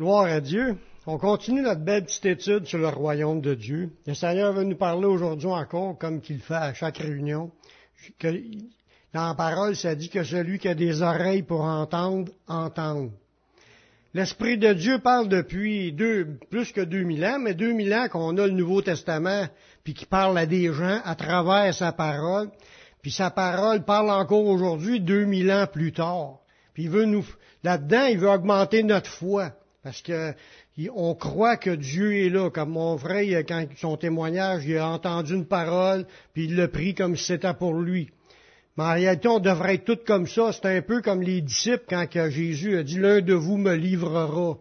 Gloire à Dieu. On continue notre belle petite étude sur le royaume de Dieu. Le Seigneur va nous parler aujourd'hui encore, comme qu'il fait à chaque réunion. Dans la parole, ça dit que celui qui a des oreilles pour entendre, entende. L'Esprit de Dieu parle depuis deux, plus que 2000 ans, mais 2000 ans qu'on a le Nouveau Testament, puis qui parle à des gens à travers sa parole. Puis sa parole parle encore aujourd'hui, 2000 ans plus tard. Puis il veut nous, là-dedans, il veut augmenter notre foi. Parce que on croit que Dieu est là, comme mon frère, quand son témoignage, il a entendu une parole, puis il l'a pris comme si c'était pour lui. Mais en réalité, on devrait être tous comme ça. C'est un peu comme les disciples quand Jésus a dit, l'un de vous me livrera.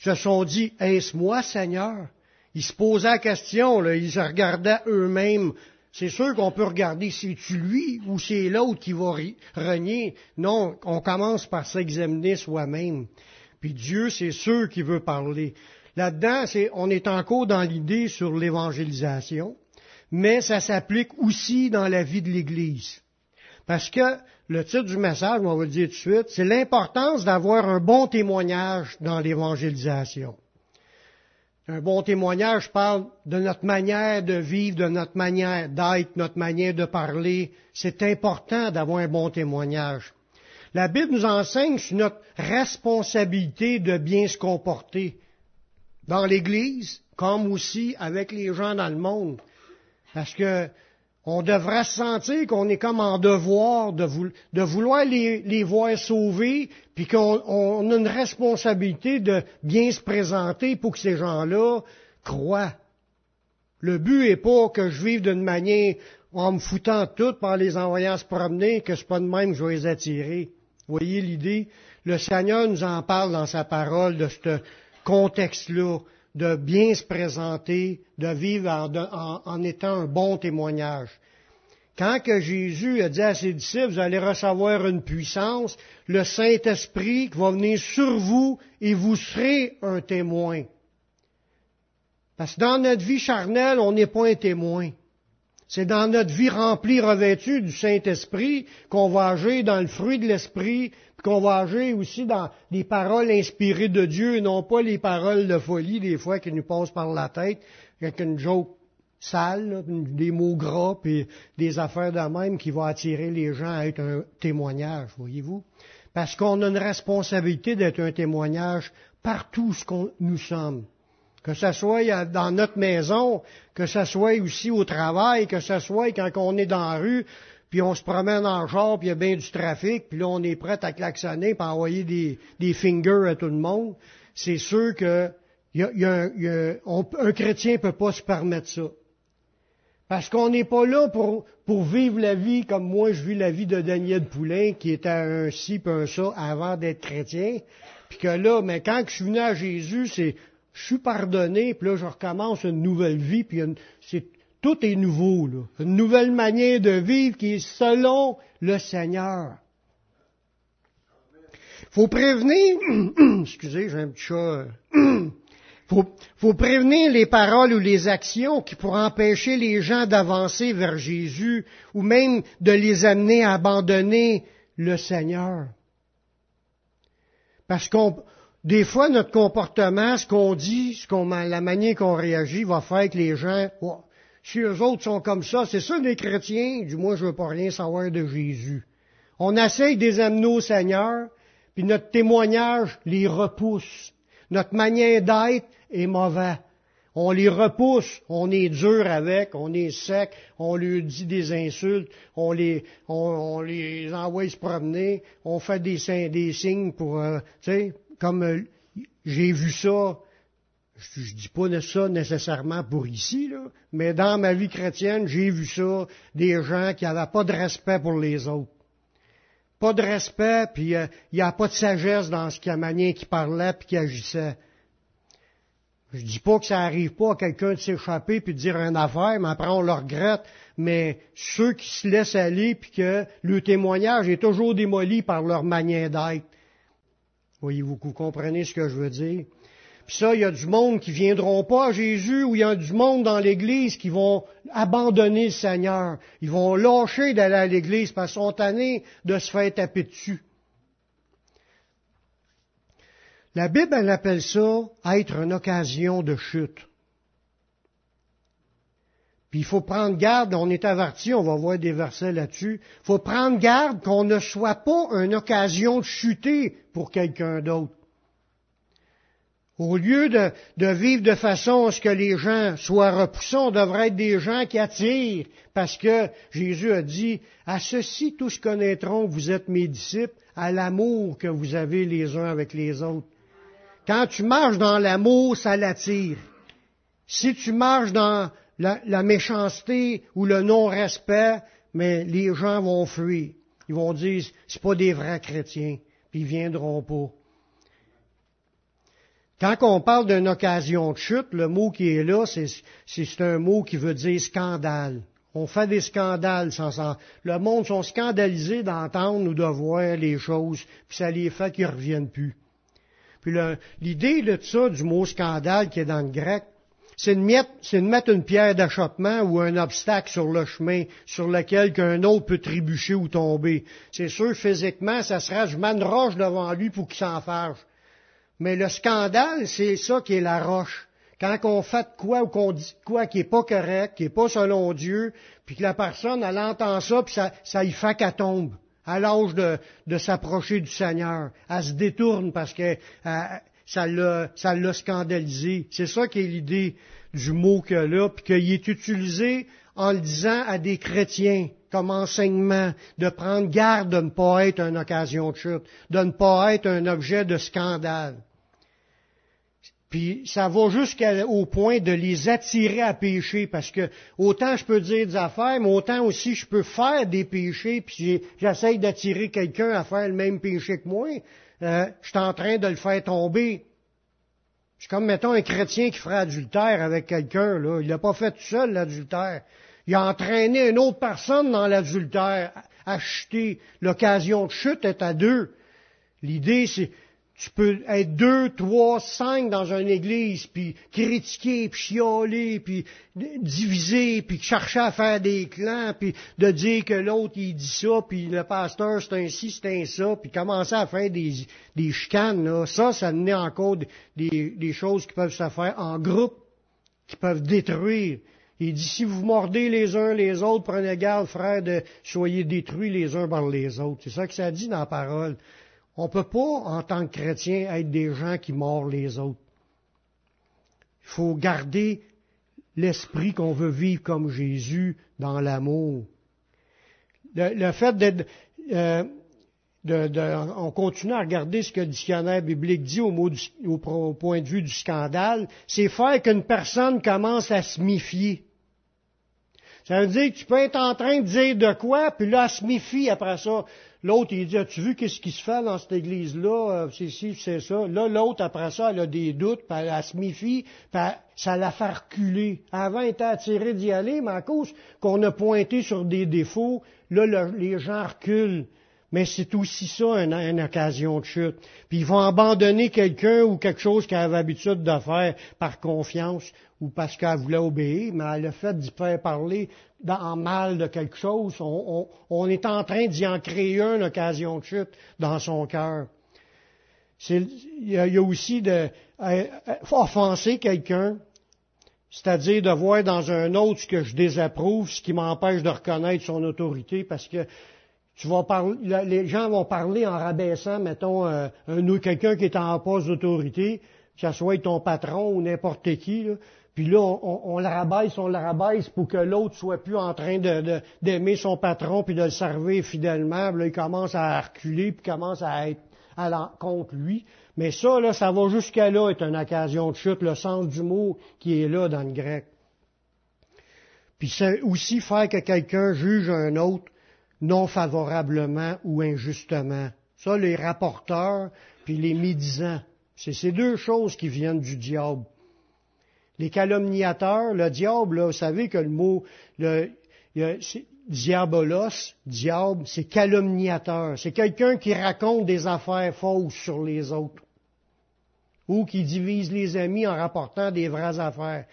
Ils se sont dit, est-ce moi, Seigneur? Ils se posaient la question, ils se regardaient eux-mêmes. C'est sûr qu'on peut regarder, c'est-tu lui ou c'est l'autre qui va renier? Non, on commence par s'examiner soi-même. Puis Dieu, c'est sûr qui veut parler. Là-dedans, on est encore dans l'idée sur l'évangélisation, mais ça s'applique aussi dans la vie de l'Église. Parce que le titre du message, on va le dire tout de suite, c'est l'importance d'avoir un bon témoignage dans l'évangélisation. Un bon témoignage parle de notre manière de vivre, de notre manière d'être, notre manière de parler. C'est important d'avoir un bon témoignage. La Bible nous enseigne sur notre responsabilité de bien se comporter dans l'Église, comme aussi avec les gens dans le monde. Parce que on devrait sentir qu'on est comme en devoir de, vouloir les, voir sauvés, puis qu'on a une responsabilité de bien se présenter pour que ces gens-là croient. Le but n'est pas que je vive d'une manière en me foutant tout par les envoyant se promener, que c'est pas de même que je vais les attirer. Voyez l'idée? Le Seigneur nous en parle dans sa parole de ce contexte-là, de bien se présenter, de vivre en, étant un bon témoignage. Quand que Jésus a dit à ses disciples, vous allez recevoir une puissance, le Saint-Esprit qui va venir sur vous et vous serez un témoin. Parce que dans notre vie charnelle, on n'est pas un témoin. C'est dans notre vie remplie, revêtue du Saint-Esprit qu'on va agir dans le fruit de l'Esprit, qu'on va agir aussi dans les paroles inspirées de Dieu, non pas les paroles de folie des fois qui nous passent par la tête, avec une joke sale, des mots gras, puis des affaires de même qui vont attirer les gens à être un témoignage, voyez-vous? Parce qu'on a une responsabilité d'être un témoignage partout ce qu'on nous sommes que ce soit dans notre maison, que ce soit aussi au travail, que ce soit quand on est dans la rue, puis on se promène en genre, puis il y a bien du trafic, puis là on est prêt à klaxonner, puis à envoyer des, des fingers à tout le monde. C'est sûr que y a, un chrétien peut pas se permettre ça. Parce qu'on n'est pas là pour, pour vivre la vie comme moi je vis la vie de Daniel Poulain, qui était un ci puis un ça avant d'être chrétien. Puis que là, mais quand je suis venu à Jésus, c'est je suis pardonné, puis là, je recommence une nouvelle vie, puis c'est, tout est nouveau, là. Une nouvelle manière de vivre qui est selon le Seigneur. Faut prévenir, excusez, j'ai un petit chat. faut, faut prévenir les paroles ou les actions qui pourraient empêcher les gens d'avancer vers Jésus ou même de les amener à abandonner le Seigneur. Parce qu'on des fois, notre comportement, ce qu'on dit, ce qu'on, la manière qu'on réagit, va faire que les gens, si eux autres sont comme ça, c'est ça les chrétiens, du moins je veux pas rien savoir de Jésus. On essaye des amener au Seigneur, puis notre témoignage les repousse. Notre manière d'être est mauvaise. On les repousse, on est dur avec, on est sec, on lui dit des insultes, on les, on, les envoie se promener, on fait des, des signes pour, euh, comme euh, j'ai vu ça, je, ne dis pas ça nécessairement pour ici, là, mais dans ma vie chrétienne, j'ai vu ça, des gens qui n'avaient pas de respect pour les autres. Pas de respect, puis euh, il n'y a pas de sagesse dans ce qu'il manière qui parlait puis qui agissait. Je dis pas que ça arrive pas à quelqu'un de s'échapper puis de dire une affaire, mais après on le regrette. Mais ceux qui se laissent aller puis que le témoignage est toujours démoli par leur manière d'être, Voyez-vous, vous comprenez ce que je veux dire? Puis ça, il y a du monde qui viendront pas à Jésus, ou il y a du monde dans l'Église qui vont abandonner le Seigneur. Ils vont lâcher d'aller à l'Église parce qu'ils sont tannés de se faire taper dessus. La Bible, elle appelle ça être une occasion de chute. Puis il faut prendre garde, on est averti, on va voir des versets là-dessus. Il faut prendre garde qu'on ne soit pas une occasion de chuter pour quelqu'un d'autre. Au lieu de, vivre de façon à ce que les gens soient repoussés, on devrait être des gens qui attirent, parce que Jésus a dit, à ceci tous connaîtront que vous êtes mes disciples, à l'amour que vous avez les uns avec les autres. Quand tu marches dans l'amour, ça l'attire. Si tu marches dans la, méchanceté ou le non-respect, mais les gens vont fuir. Ils vont dire, c'est pas des vrais chrétiens, puis ils viendront pas. Quand on parle d'une occasion de chute, le mot qui est là, c'est un mot qui veut dire scandale. On fait des scandales sans, Le monde sont scandalisés d'entendre ou de voir les choses, puis ça les fait qu'ils ne reviennent plus. Puis l'idée de ça, du mot scandale qui est dans le grec, c'est de, mettre une pierre d'achoppement ou un obstacle sur le chemin sur lequel qu'un autre peut trébucher ou tomber. C'est sûr, physiquement, ça sera, je mets une roche devant lui pour qu'il s'en fâche. Mais le scandale, c'est ça qui est la roche. Quand on fait quoi ou qu'on dit quoi qui est pas correct, qui est pas selon Dieu, puis que la personne, elle entend ça, puis ça, y fait qu'elle tombe à l'âge de, de s'approcher du Seigneur. Elle se détourne parce que euh, ça l'a, ça scandalisé. C'est ça qui est l'idée du mot que là, puis qu'il est utilisé en le disant à des chrétiens comme enseignement, de prendre garde de ne pas être une occasion de chute, de ne pas être un objet de scandale. Puis ça va jusqu'au point de les attirer à pécher, parce que autant je peux dire des affaires, mais autant aussi je peux faire des péchés, puis j'essaye d'attirer quelqu'un à faire le même péché que moi. Euh, je suis en train de le faire tomber. C'est comme, mettons, un chrétien qui ferait adultère avec quelqu'un, là. Il l'a pas fait tout seul, l'adultère. Il a entraîné une autre personne dans l'adultère chuter. L'occasion de chute est à deux. L'idée, c'est, tu peux être deux, trois, cinq dans une église, puis critiquer, puis chialer, puis diviser, puis chercher à faire des clans, puis de dire que l'autre il dit ça, puis le pasteur c'est un ci, c'est un ça, puis commencer à faire des, des chicanes. Là. Ça, ça menait encore des, des choses qui peuvent se faire en groupe, qui peuvent détruire il dit, si vous mordez les uns les autres, prenez garde, frère, de soyez détruits les uns par les autres. C'est ça que ça dit dans la parole. On ne peut pas, en tant que chrétien, être des gens qui mordent les autres. Il faut garder l'esprit qu'on veut vivre comme Jésus dans l'amour. Le, fait d'être... Euh, on continue à regarder ce que le dictionnaire biblique dit au, au, point de vue du scandale, c'est faire qu'une personne commence à se méfier. Ça veut dire que tu peux être en train de dire de quoi, puis là, elle se méfie après ça. L'autre, il dit, as-tu vu qu'est-ce qui se fait dans cette église-là? Euh, c'est ci, c'est ça. Là, l'autre, après ça, elle a des doutes, puis elle, se méfie, puis ça la fait reculer. Avant, elle était attirée d'y aller, mais à cause qu'on a pointé sur des défauts, là, les gens reculent mais c'est aussi ça une, occasion de chute. Puis ils vont abandonner quelqu'un ou quelque chose qu'elle avait l'habitude de faire par confiance ou parce qu'elle voulait obéir, mais le fait d'y faire parler en mal de quelque chose, on, est en train d'y en créer une occasion de chute dans son cœur. Il y, a, aussi de euh, offenser quelqu'un, c'est-à-dire de voir dans un autre ce que je désapprouve, ce qui m'empêche de reconnaître son autorité, parce que les gens vont parler en rabaissant, mettons, euh, un, quelqu'un qui est en poste d'autorité, que ce soit ton patron ou n'importe qui, puis là, on, on, le rabaisse, on le rabaisse pour que l'autre soit plus en train d'aimer son patron puis de le servir fidèlement. Puis là, il commence à reculer puis commence à être contre lui. Mais ça, là, ça va jusqu'à là être une occasion de chute, le sens du mot qui est là dans le grec. Puis c'est aussi faire que quelqu'un juge un autre non favorablement ou injustement. Ça, les rapporteurs puis les médisants, c'est ces deux choses qui viennent du diable. Les calomniateurs, le diable, vous savez que le mot diabolos, diable, c'est calomniateur. C'est quelqu'un qui raconte des affaires fausses sur les autres ou qui divise les amis en rapportant des vraies affaires.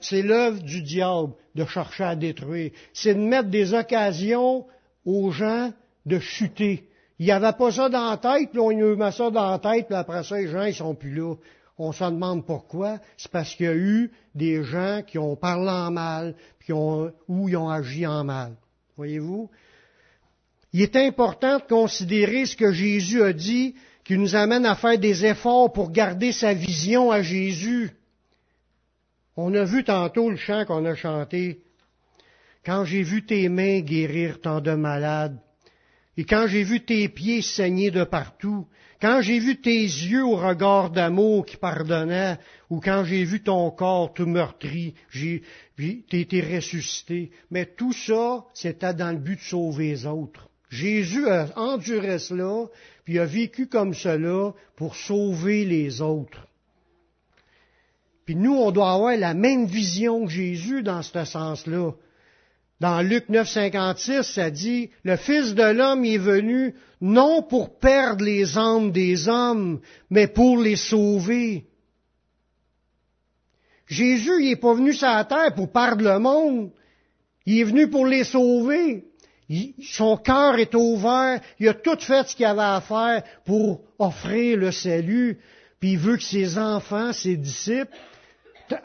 C'est l'œuvre du diable de chercher à détruire. C'est de mettre des occasions aux gens de chuter. Il n'y avait pas ça dans la tête, puis on met ça dans la tête, puis après ça, les gens, ils sont plus là. On se demande pourquoi. C'est parce qu'il y a eu des gens qui ont parlé en mal, puis ont, ou ils ont agi en mal. Voyez-vous? Il est important de considérer ce que Jésus a dit, qui nous amène à faire des efforts pour garder sa vision à Jésus. On a vu tantôt le chant qu'on a chanté. Quand j'ai vu tes mains guérir tant de malades, et quand j'ai vu tes pieds saigner de partout, quand j'ai vu tes yeux au regard d'amour qui pardonnait, ou quand j'ai vu ton corps tout meurtri, j'ai, été ressuscité. Mais tout ça, c'était dans le but de sauver les autres. Jésus a enduré cela, puis a vécu comme cela pour sauver les autres. Puis nous, on doit avoir la même vision que Jésus dans ce sens-là. Dans Luc 9, 56, ça dit, le Fils de l'homme est venu non pour perdre les âmes des hommes, mais pour les sauver. Jésus, il n'est pas venu sur la terre pour perdre le monde. Il est venu pour les sauver. son cœur est ouvert. Il a tout fait ce qu'il avait à faire pour offrir le salut. Puis il veut que ses enfants, ses disciples,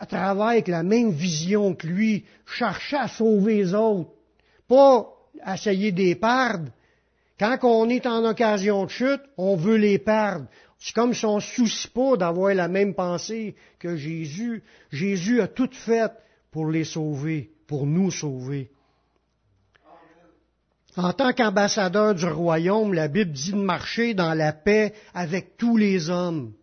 travaille avec la même vision que lui, chercher à sauver les autres, pas essayer de les perdre. Quand on est en occasion de chute, on veut les perdre. C'est comme si on ne soucie pas d'avoir la même pensée que Jésus. Jésus a tout fait pour les sauver, pour nous sauver. En tant qu'ambassadeur du royaume, la Bible dit de marcher dans la paix avec tous les hommes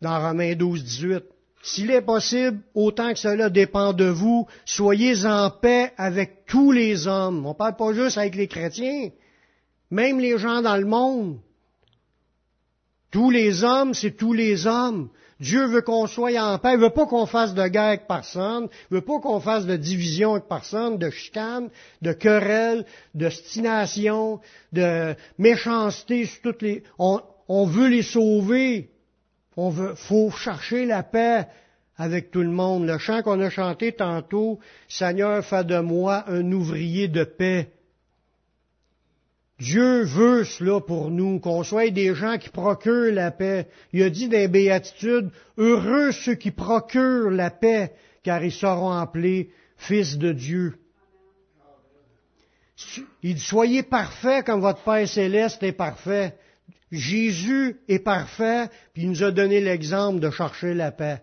dans Romains 12, 18. S'il est possible, autant que cela dépend de vous, soyez en paix avec tous les hommes. On ne parle pas juste avec les chrétiens, même les gens dans le monde. Tous les hommes, c'est tous les hommes. Dieu veut qu'on soit en paix. Il veut pas qu'on fasse de guerre avec personne. Il veut pas qu'on fasse de division avec personne, de chicane, de querelle, de stination, de méchanceté sur toutes les. on veut les sauver. On veut, faut chercher la paix avec tout le monde. Le chant qu'on a chanté tantôt, Seigneur, fais de moi un ouvrier de paix. Dieu veut cela pour nous, qu'on soit des gens qui procurent la paix. Il a dit les béatitudes, heureux ceux qui procurent la paix, car ils seront appelés fils de Dieu. Il dit, soyez parfaits comme votre Père céleste est parfait. Jésus est parfait, puis il nous a donné l'exemple de chercher la paix.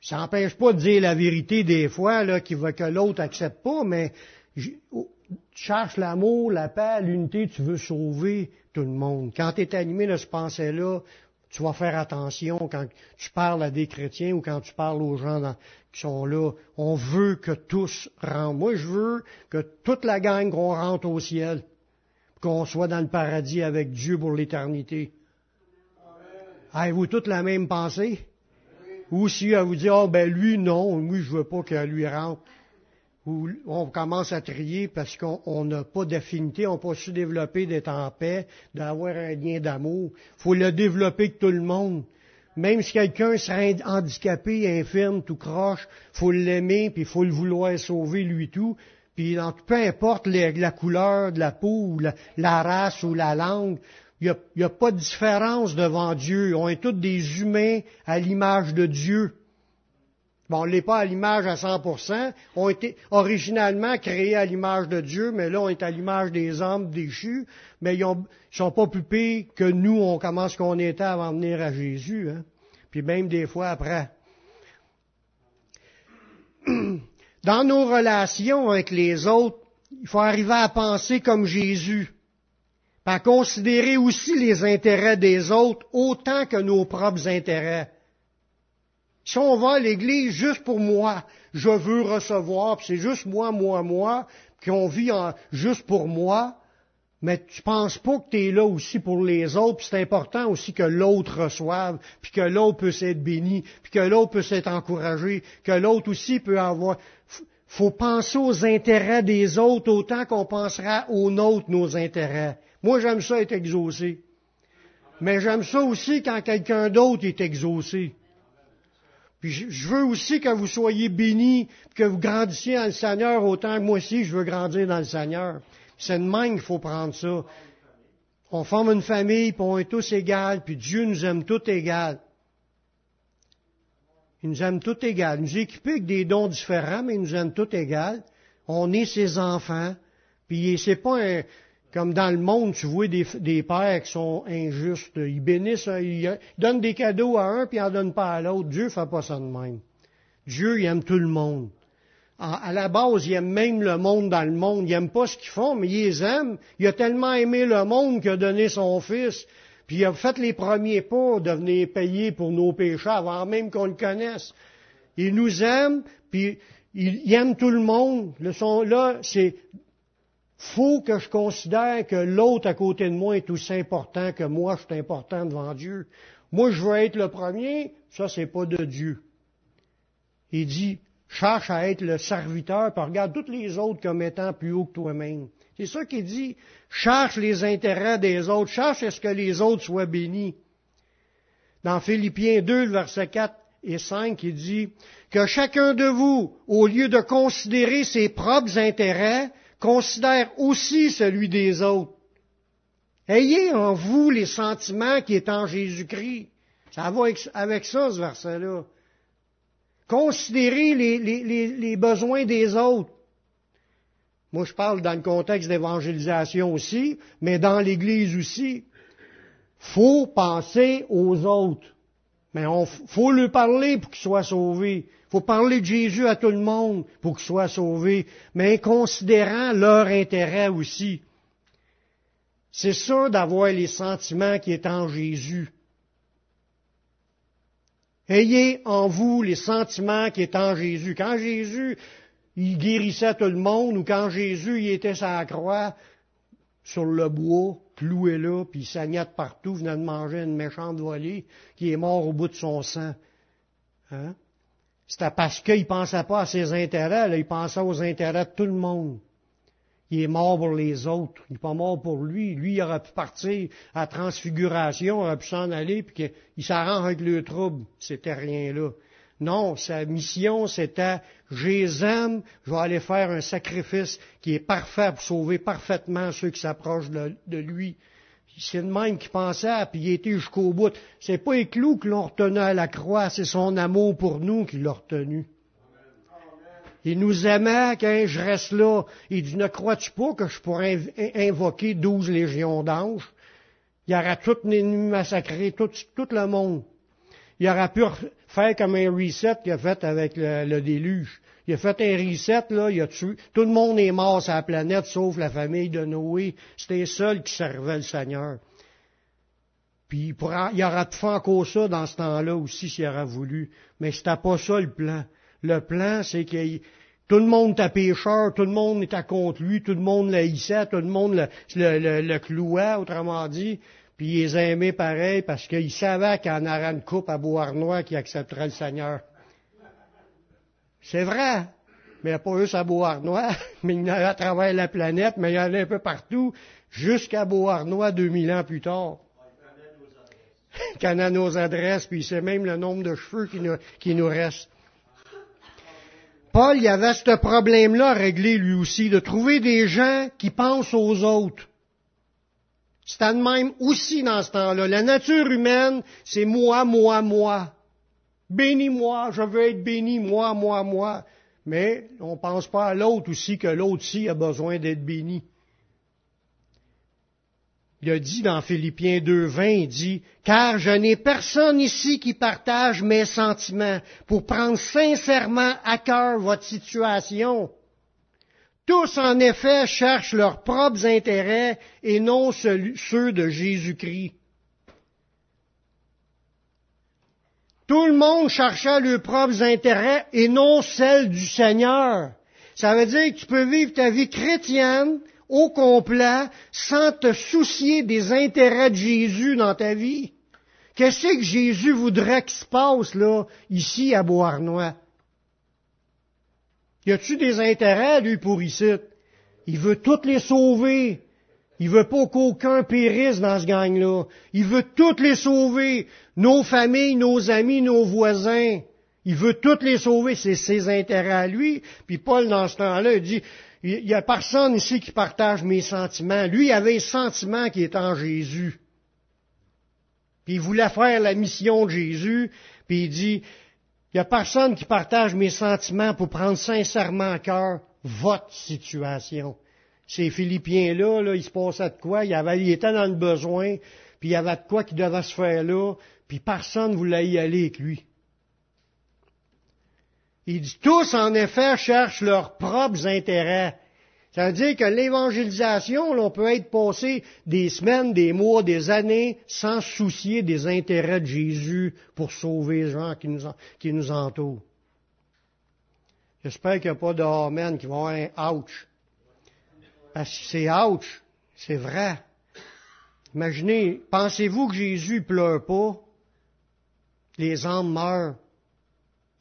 Ça n'empêche pas de dire la vérité des fois, là, qui veut que l'autre accepte pas, mais oh, tu cherches l'amour, la paix, l'unité, tu veux sauver tout le monde. Quand tu es animé de ce pensée-là, tu vas faire attention quand tu parles à des chrétiens ou quand tu parles aux gens qui sont là. On veut que tous rentrent. Moi, je veux que toute la gang qu'on rentre au ciel qu'on soit dans le paradis avec Dieu pour l'éternité. Avez-vous toutes la même pensée? Ou si elle vous dit, oh ben lui, non, moi je veux pas qu'elle lui rentre. Ou on commence à trier parce qu'on n'a pas d'affinité, on n'a pas su développer d'être en paix, d'avoir un lien d'amour. Faut le développer avec tout le monde. Même si quelqu'un serait handicapé, infirme, tout croche, faut l'aimer, puis faut le vouloir sauver lui tout, puis peu importe la couleur de la peau, ou la, race ou la langue, il n'y a, pas de différence devant Dieu. On est tous des humains à l'image de Dieu. Bon, on n'est pas à l'image à 100%. On été originalement créés à l'image de Dieu, mais là, on est à l'image des hommes déchus. Mais ils ne sont pas plus pires que nous, on commence qu'on était avant de venir à Jésus. Hein? Puis même des fois après. Dans nos relations avec les autres, il faut arriver à penser comme Jésus, à considérer aussi les intérêts des autres autant que nos propres intérêts. Si on va à l'église juste pour moi, je veux recevoir, puis c'est juste moi, moi, moi, qu'on vit juste pour moi, mais tu penses pas que tu es là aussi pour les autres, puis c'est important aussi que l'autre reçoive, puis que l'autre peut être béni, puis que l'autre peut être encouragé, que l'autre aussi peut avoir. Faut penser aux intérêts des autres autant qu'on pensera aux nôtres, nos intérêts. Moi, j'aime ça être exaucé. Mais j'aime ça aussi quand quelqu'un d'autre est exaucé. Puis je veux aussi que vous soyez bénis, que vous grandissiez dans le Seigneur autant que moi aussi je veux grandir dans le Seigneur. C'est de même qu'il faut prendre ça. On forme une famille, puis on est tous égaux, puis Dieu nous aime tous égaux. Il nous aime tous égaux. Il nous équipé avec des dons différents, mais il nous aime tous égaux. On est ses enfants. Puis c'est pas un, comme dans le monde, tu vois des, des, pères qui sont injustes. Ils bénissent, ils donnent des cadeaux à un, puis ils en donnent pas à l'autre. Dieu fait pas ça de même. Dieu, il aime tout le monde. À, la base, il aime même le monde dans le monde. Il aime pas ce qu'ils font, mais il les aime. Il a tellement aimé le monde qu'il a donné son Fils. Puis il a fait les premiers pas de venir payer pour nos péchés avant même qu'on le connaisse. Il nous aime, puis il, aime tout le monde. Le son là, c'est faut que je considère que l'autre à côté de moi est aussi important que moi, je suis important devant Dieu. Moi, je veux être le premier, ça, c'est pas de Dieu. Il dit, cherche à être le serviteur, puis regarde tous les autres comme étant plus haut que toi-même. C'est ça qu'il dit. Cherche les intérêts des autres. Cherche à ce que les autres soient bénis. Dans Philippiens 2, verset 4 et 5, il dit que chacun de vous, au lieu de considérer ses propres intérêts, considère aussi celui des autres. Ayez en vous les sentiments qui est en Jésus-Christ. Ça va avec ça, ce verset-là. Considérez les, besoins des autres. Moi, je parle dans le contexte d'évangélisation aussi, mais dans l'Église aussi. Faut penser aux autres. Mais il faut lui parler pour qu'il soit sauvé. faut parler de Jésus à tout le monde pour qu'il soit sauvé, mais considérant leur intérêt aussi. C'est ça d'avoir les sentiments qui est en Jésus. Ayez en vous les sentiments qui est en Jésus. Quand Jésus, il guérissait tout le monde, ou quand Jésus, il était sur la croix, sur le bois, cloué là, puis il de partout, venait de manger une méchante volée, qui est mort au bout de son sang. Hein? C'était parce qu'il pensait pas à ses intérêts, là, il pensait aux intérêts de tout le monde. Il est mort pour les autres. Il n'est pas mort pour lui. Lui, il aurait pu partir à transfiguration, il aurait pu s'en aller, puis qu'il s'arrange avec le trouble. C'était rien là. Non, sa mission, c'était, je les aime, je vais aller faire un sacrifice qui est parfait pour sauver parfaitement ceux qui s'approchent de, lui. C'est le même qui pensait, il était jusqu'au bout. C'est pas les clous qui l'ont retenu à la croix, c'est son amour pour nous qui l'a retenu. Il nous aimait quand je reste là. Il dit, ne crois-tu pas que je pourrais invoquer douze légions d'anges? Il y aurait tout massacré, tout, tout le monde. Il aurait pu faire comme un reset qu'il a fait avec le, déluge. Il a fait un reset, là, il a tué. Tout le monde est mort sur la planète, sauf la famille de Noé. C'était seul qui servait le Seigneur. Puis il, il aurait faire encore ça dans ce temps-là aussi s'il aurait voulu. Mais c'était pas ça le plan. Le plan, c'est que tout le monde était pécheur, tout le monde était contre lui, tout le monde l'haïssait, tout le monde le, le, le, clouait, autrement dit. Puis il aimait pareil parce qu'il savait qu'il en aurait une coupe à Beauharnois qui accepterait le Seigneur. C'est vrai. Mais a pas juste à Beauharnois, mais il y en a à travers la planète, mais il y a un peu partout, jusqu'à Beauharnois 2000 ans plus tard. Il connaît nos adresses, puis c'est même le nombre de cheveux qui nous, restent. Paul, il avait ce problème-là à régler lui aussi, de trouver des gens qui pensent aux autres. C'était de même aussi dans ce temps-là. La nature humaine, c'est moi, moi, moi. Bénis-moi, je veux être béni, moi, moi, moi. Mais on ne pense pas à l'autre aussi que l'autre aussi a besoin d'être béni. Il a dit dans Philippiens 2.20, il dit, car je n'ai personne ici qui partage mes sentiments pour prendre sincèrement à cœur votre situation. Tous, en effet, cherchent leurs propres intérêts et non ceux de Jésus-Christ. Tout le monde cherchait leurs propres intérêts et non celles du Seigneur. Ça veut dire que tu peux vivre ta vie chrétienne au complet sans te soucier des intérêts de Jésus dans ta vie. Qu'est-ce que Jésus voudrait qu'il se passe là, ici à Beauharnois? Y a-tu des intérêts, lui, pour ici? Il veut toutes les sauver. Il veut pas qu'aucun périsse dans ce gang-là. Il veut toutes les sauver. Nos familles, nos amis, nos voisins. Il veut toutes les sauver. C'est ses intérêts à lui. Puis Paul, dans ce temps-là, il dit, il n'y a personne ici qui partage mes sentiments. Lui, il avait un sentiment qui est en Jésus. Puis il voulait faire la mission de Jésus, puis il dit, il n'y a personne qui partage mes sentiments pour prendre sincèrement à cœur votre situation. Ces Philippiens-là, là, il se passait de quoi? Il, avait, dans le besoin, puis il y avait de quoi qui devait se faire là, puis personne ne voulait y aller avec lui. Il dit, tous en effet cherchent leurs propres intérêts. Ça veut dire que l'évangélisation, on peut être passé des semaines, des mois, des années sans soucier des intérêts de Jésus pour sauver les gens qui nous, entourent. J'espère qu'il n'y a pas de qui vont avoir un ouch. Parce que c'est ouch, c'est vrai. Imaginez, pensez-vous que Jésus pleure pas? Les âmes meurent.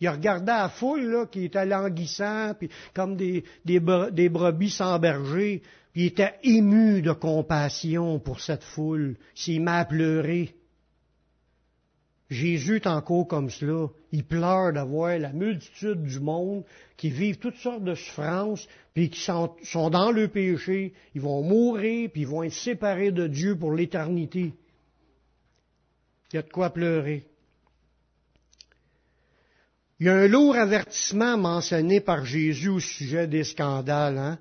Il regardait la foule qui était languissant, puis comme des brebis sans berger, puis il était ému de compassion pour cette foule. S'il m'a pleuré. Jésus est encore comme cela. Il pleure d'avoir la multitude du monde qui vivent toutes sortes de souffrances, puis qui sont, sont dans le péché. Ils vont mourir, puis ils vont être séparés de Dieu pour l'éternité. Il y a de quoi pleurer. Il y a un lourd avertissement mentionné par Jésus au sujet des scandales. Hein?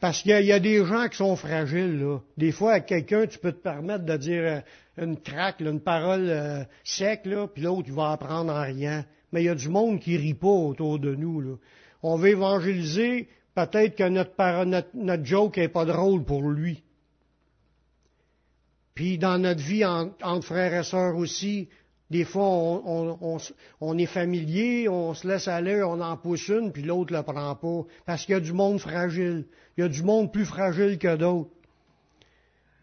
parce qu'il y, a des gens qui sont fragiles. Là. Des fois, à quelqu'un, tu peux te permettre de dire euh, une craque, une parole euh, sec, là, puis l'autre, il va apprendre en rien. Mais il y a du monde qui rit pas autour de nous. Là. On veut évangéliser, peut-être que notre joke n'est pas drôle pour lui. Puis dans notre vie entre frères et sœurs aussi, des fois, on, est familier, on se laisse aller, on en pousse une, puis l'autre ne le prend pas. Parce qu'il y a du monde fragile. Il y a du monde plus fragile que d'autres.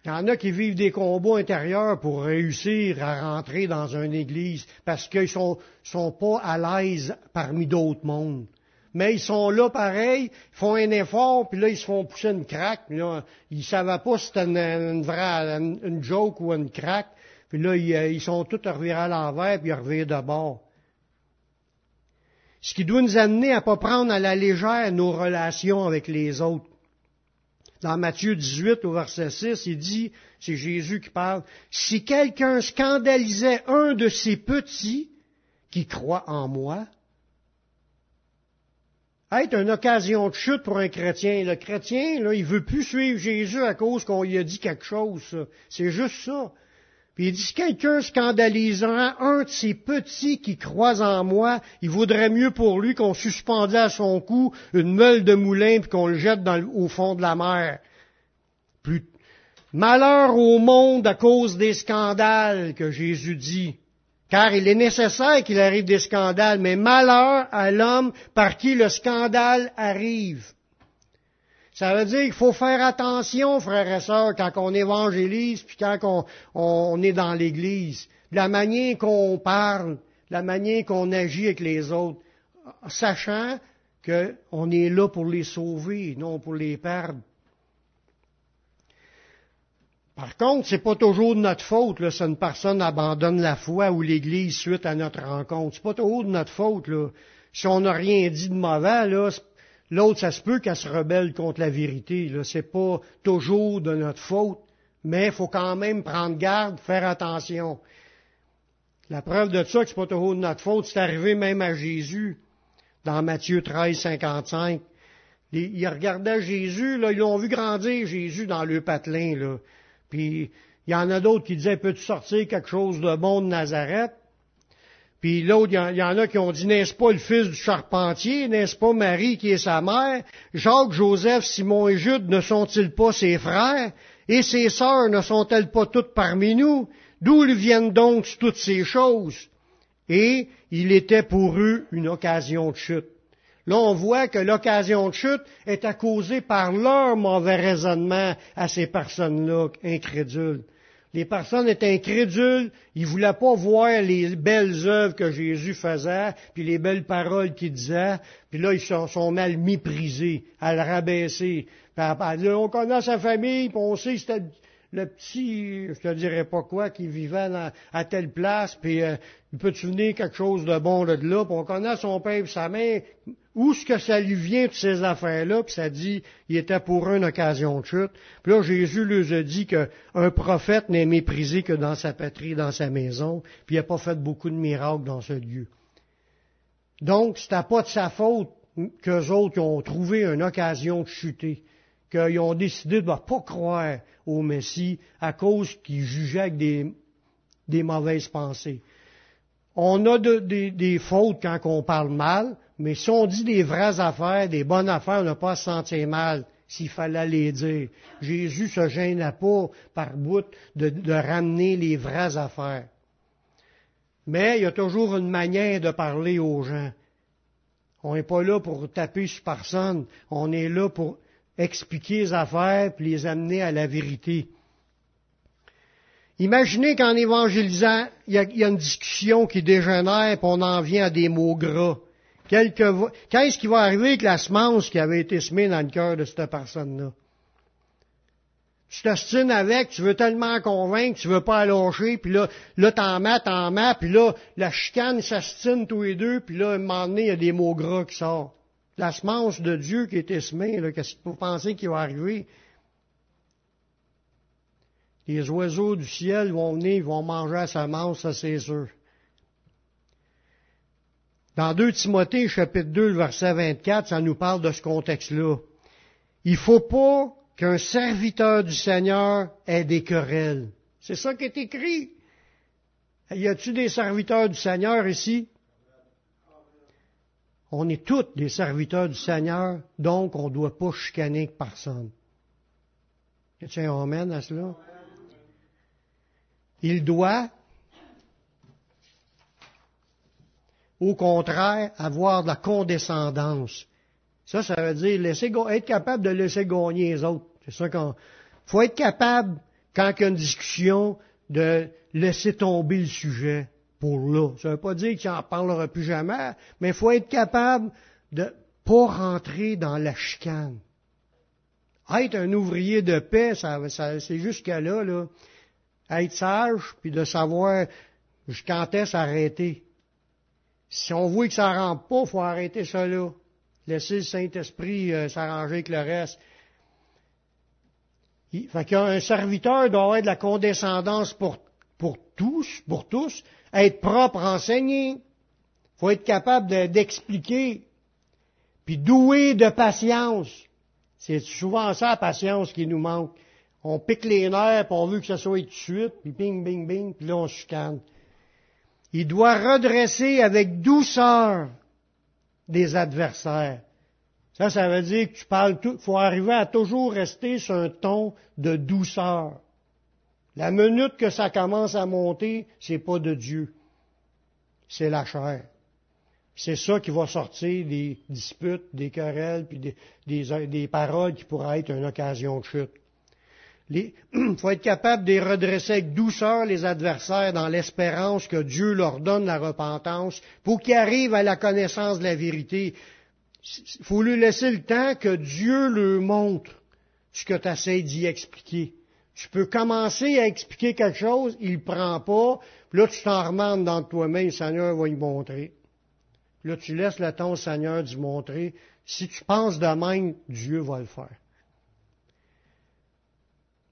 Il y en a qui vivent des combats intérieurs pour réussir à rentrer dans une église parce qu'ils sont, sont pas à l'aise parmi d'autres mondes. Mais ils sont là pareil, ils font un effort, puis là, ils se font pousser une craque. Là, ils ne savaient pas si c'était une joke ou une craque. Puis là, euh, ils sont tous revirés à l'envers, puis ils revirent de bord. Ce qui doit nous amener à ne pas prendre à la légère nos relations avec les autres. Dans Matthieu 18, au verset 6, il dit, c'est Jésus qui parle, si quelqu'un scandalisait un de ces petits qui croient en moi, être une occasion de chute pour un chrétien. Le chrétien, là, il veut plus suivre Jésus à cause qu'on lui a dit quelque chose. C'est juste ça. Puis il dit, si quelqu'un scandalisera un de ces petits qui croient en moi, il vaudrait mieux pour lui qu'on suspendait à son cou une meule de moulin puis qu'on le jette au fond de la mer. Malheur au monde à cause des scandales que Jésus dit. Car il est nécessaire qu'il arrive des scandales, mais malheur à l'homme par qui le scandale arrive. Ça veut dire qu'il faut faire attention, frères et sœurs, quand on évangélise, puis quand on, est dans l'Église. La manière qu'on parle, la manière qu'on agit avec les autres, sachant qu'on est là pour les sauver, non pour les perdre. Par contre, c'est pas toujours de notre faute là, si une personne abandonne la foi ou l'Église suite à notre rencontre. C'est pas toujours de notre faute. Là. Si on n'a rien dit de mauvais, là, L'autre, ça se peut qu'elle se rebelle contre la vérité. Ce n'est pas toujours de notre faute, mais il faut quand même prendre garde, faire attention. La preuve de ça, que ce pas toujours de notre faute, c'est arrivé même à Jésus, dans Matthieu 13, 55. Ils regardaient Jésus, là, ils l'ont vu grandir, Jésus, dans le patelin. Puis il y en a d'autres qui disaient, peux-tu sortir quelque chose de bon de Nazareth? Puis l'autre, il y, en a qui ont dit, n'est-ce pas le fils du charpentier, n'est-ce pas Marie qui est sa mère? Jacques, Joseph, Simon et Jude ne sont-ils pas ses frères? Et ses sœurs ne sont-elles pas toutes parmi nous? D'où viennent donc toutes ces choses? Et il était pour eux une occasion de chute. Là, on voit que l'occasion de chute est à causer par leur mauvais raisonnement à ces personnes-là incrédules. Les personnes étaient incrédules, ils ne voulaient pas voir les belles œuvres que Jésus faisait, puis les belles paroles qu'il disait, puis là, ils sont, sont mal méprisés, à le rabaisser. on connaît sa famille, puis on sait c'était le petit, je te dirais pas quoi, qui vivait à telle place, puis euh, il peut te venir quelque chose de bon de là, puis on connaît son père et sa mère, où est-ce que ça lui vient de ces affaires-là, puis ça dit, il était pour une occasion de chute. Puis là, Jésus leur a dit qu'un prophète n'est méprisé que dans sa patrie, dans sa maison, puis il n'a pas fait beaucoup de miracles dans ce lieu. Donc, c'était pas de sa faute qu'eux autres ont trouvé une occasion de chuter, qu'ils ont décidé de ne pas croire au Messie à cause qu'ils jugeaient avec des, mauvaises pensées. On a des fautes quand on parle mal, mais si on dit des vraies affaires, des bonnes affaires, on n'a pas à se sentir mal s'il fallait les dire. Jésus se gênait pas par bout de, de ramener les vraies affaires. Mais il y a toujours une manière de parler aux gens. On n'est pas là pour taper sur personne. On est là pour expliquer les affaires et les amener à la vérité. Imaginez qu'en évangélisant, il y, a, une discussion qui dégénère et on en vient à des mots gras. Qu'est-ce qui va arriver avec la semence qui avait été semée dans le cœur de cette personne-là? Tu t'ostines avec, tu veux tellement convaincre, tu veux pas lâcher, puis là, là t'en mets, t'en mets, puis là, la chicane s'astine tous les deux, puis là, à un moment donné, il y a des mots gras qui sortent. La semence de Dieu qui est semée, qu'est-ce que vous pensez qui va arriver? Les oiseaux du ciel vont venir, ils vont manger la semence, ça c'est sûr. Dans 2 Timothée, chapitre 2, verset 24, ça nous parle de ce contexte-là. Il faut pas qu'un serviteur du Seigneur ait des querelles. C'est ça qui est écrit. Y a-t-il des serviteurs du Seigneur ici? On est tous des serviteurs du Seigneur, donc on ne doit pas chicaner personne. A-t-il un amen à cela? Il doit au contraire, avoir de la condescendance. Ça, ça veut dire laisser, être capable de laisser gagner les autres. C'est ça qu'on. faut être capable, quand il y a une discussion, de laisser tomber le sujet pour là. Ça ne veut pas dire qu'il n'en parlera plus jamais, mais il faut être capable de pas rentrer dans la chicane. Être un ouvrier de paix, ça, c'est jusqu'à là, là. Être sage, puis de savoir quand est-ce arrêter. Si on voit que ça ne rentre pas, il faut arrêter ça là. Laisser le Saint-Esprit euh, s'arranger avec le reste. Il, fait qu'un serviteur doit avoir de la condescendance pour, pour tous, pour tous, être propre, enseigné. Il faut être capable d'expliquer, puis doué de patience. C'est souvent ça, la patience, qui nous manque. On pique les nerfs, on veut que ça soit tout de suite, puis bing, bing, bing, puis là on se calme. Il doit redresser avec douceur des adversaires. Ça, ça veut dire que tu parles tout, faut arriver à toujours rester sur un ton de douceur. La minute que ça commence à monter, c'est pas de Dieu. C'est la chair. C'est ça qui va sortir des disputes, des querelles, puis des, des paroles qui pourraient être une occasion de chute. Il faut être capable de redresser avec douceur les adversaires dans l'espérance que Dieu leur donne la repentance pour qu'ils arrivent à la connaissance de la vérité. Il faut lui laisser le temps que Dieu leur montre ce que tu essaies d'y expliquer. Tu peux commencer à expliquer quelque chose, il ne prend pas, puis là tu t'en remandes dans toi-même, le Seigneur va y montrer. Puis là tu laisses le temps au Seigneur d'y montrer. Si tu penses de même, Dieu va le faire.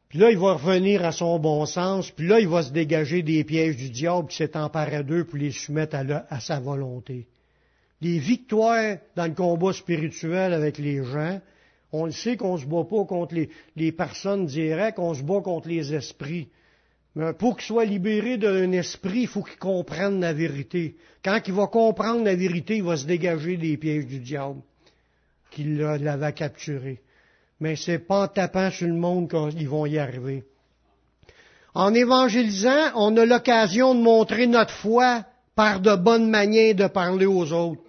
Puis là, il va revenir à son bon sens, puis là, il va se dégager des pièges du diable qui s'est emparé d'eux pour les soumettre à, sa volonté. Les victoires dans le combat spirituel avec les gens, on le sait qu'on ne se bat pas contre les, personnes directes, on se bat contre les esprits. Mais pour qu'il soit libéré d'un esprit, il faut qu'il comprenne la vérité. Quand il va comprendre la vérité, il va se dégager des pièges du diable qui l'avait capturé mais c'est pas en tapant sur le monde qu'ils vont y arriver. En évangélisant, on a l'occasion de montrer notre foi par de bonnes manières de parler aux autres.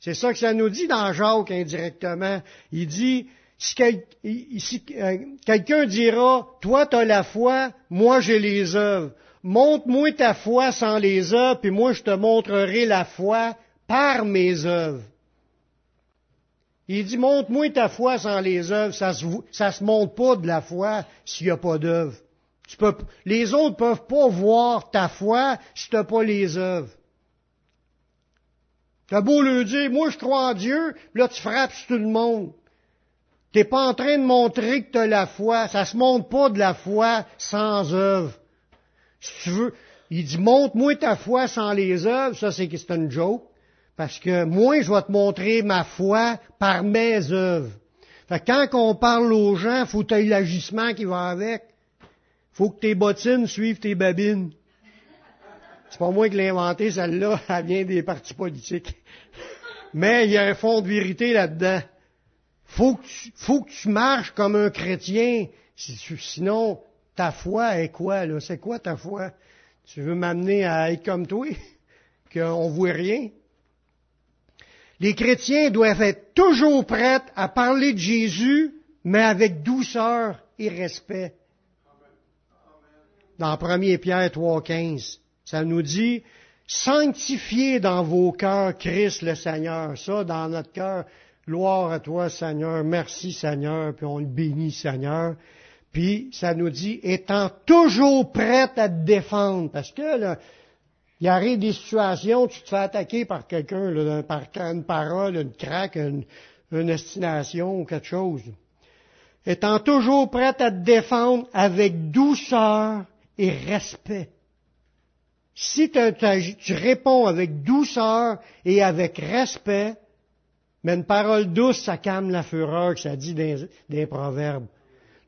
C'est ça que ça nous dit dans Jacques indirectement. Il dit, si, euh, quelqu'un dira, toi tu as la foi, moi j'ai les œuvres. Montre-moi ta foi sans les œuvres, puis moi je te montrerai la foi par mes œuvres. Il dit, montre-moi ta foi sans les œuvres. Ça se, se montre pas de la foi s'il n'y a pas d'œuvres. les autres peuvent pas voir ta foi si tu n'as pas les œuvres. T'as beau leur dire, moi je crois en Dieu, là tu frappes tout le monde. T'es pas en train de montrer que tu as la foi. Ça se montre pas de la foi sans œuvre. Si tu veux, il dit, montre-moi ta foi sans les œuvres. Ça, c'est que c'est une joke. Parce que moi, je vais te montrer ma foi par mes œuvres. Fait que quand on parle aux gens, faut que tu aies l'agissement qui va avec. Faut que tes bottines suivent tes babines. C'est pas moi qui l'ai inventé, celle-là, elle vient des partis politiques. Mais il y a un fond de vérité là-dedans. Faut que tu, faut que tu marches comme un chrétien. Sinon, ta foi est quoi, là? C'est quoi ta foi? Tu veux m'amener à être comme toi? Qu'on voit rien? Les chrétiens doivent être toujours prêts à parler de Jésus, mais avec douceur et respect. Dans 1 Pierre 3,15, ça nous dit, sanctifiez dans vos cœurs Christ le Seigneur. Ça, dans notre cœur, gloire à toi Seigneur, merci Seigneur, puis on le bénit Seigneur. Puis ça nous dit, étant toujours prêt à te défendre, parce que là, il arrive des situations, tu te fais attaquer par quelqu'un, par une parole, une craque, une, une ou quelque chose. Étant toujours prêt à te défendre avec douceur et respect. Si tu réponds avec douceur et avec respect, mais une parole douce, ça calme la fureur, que ça dit des, proverbes.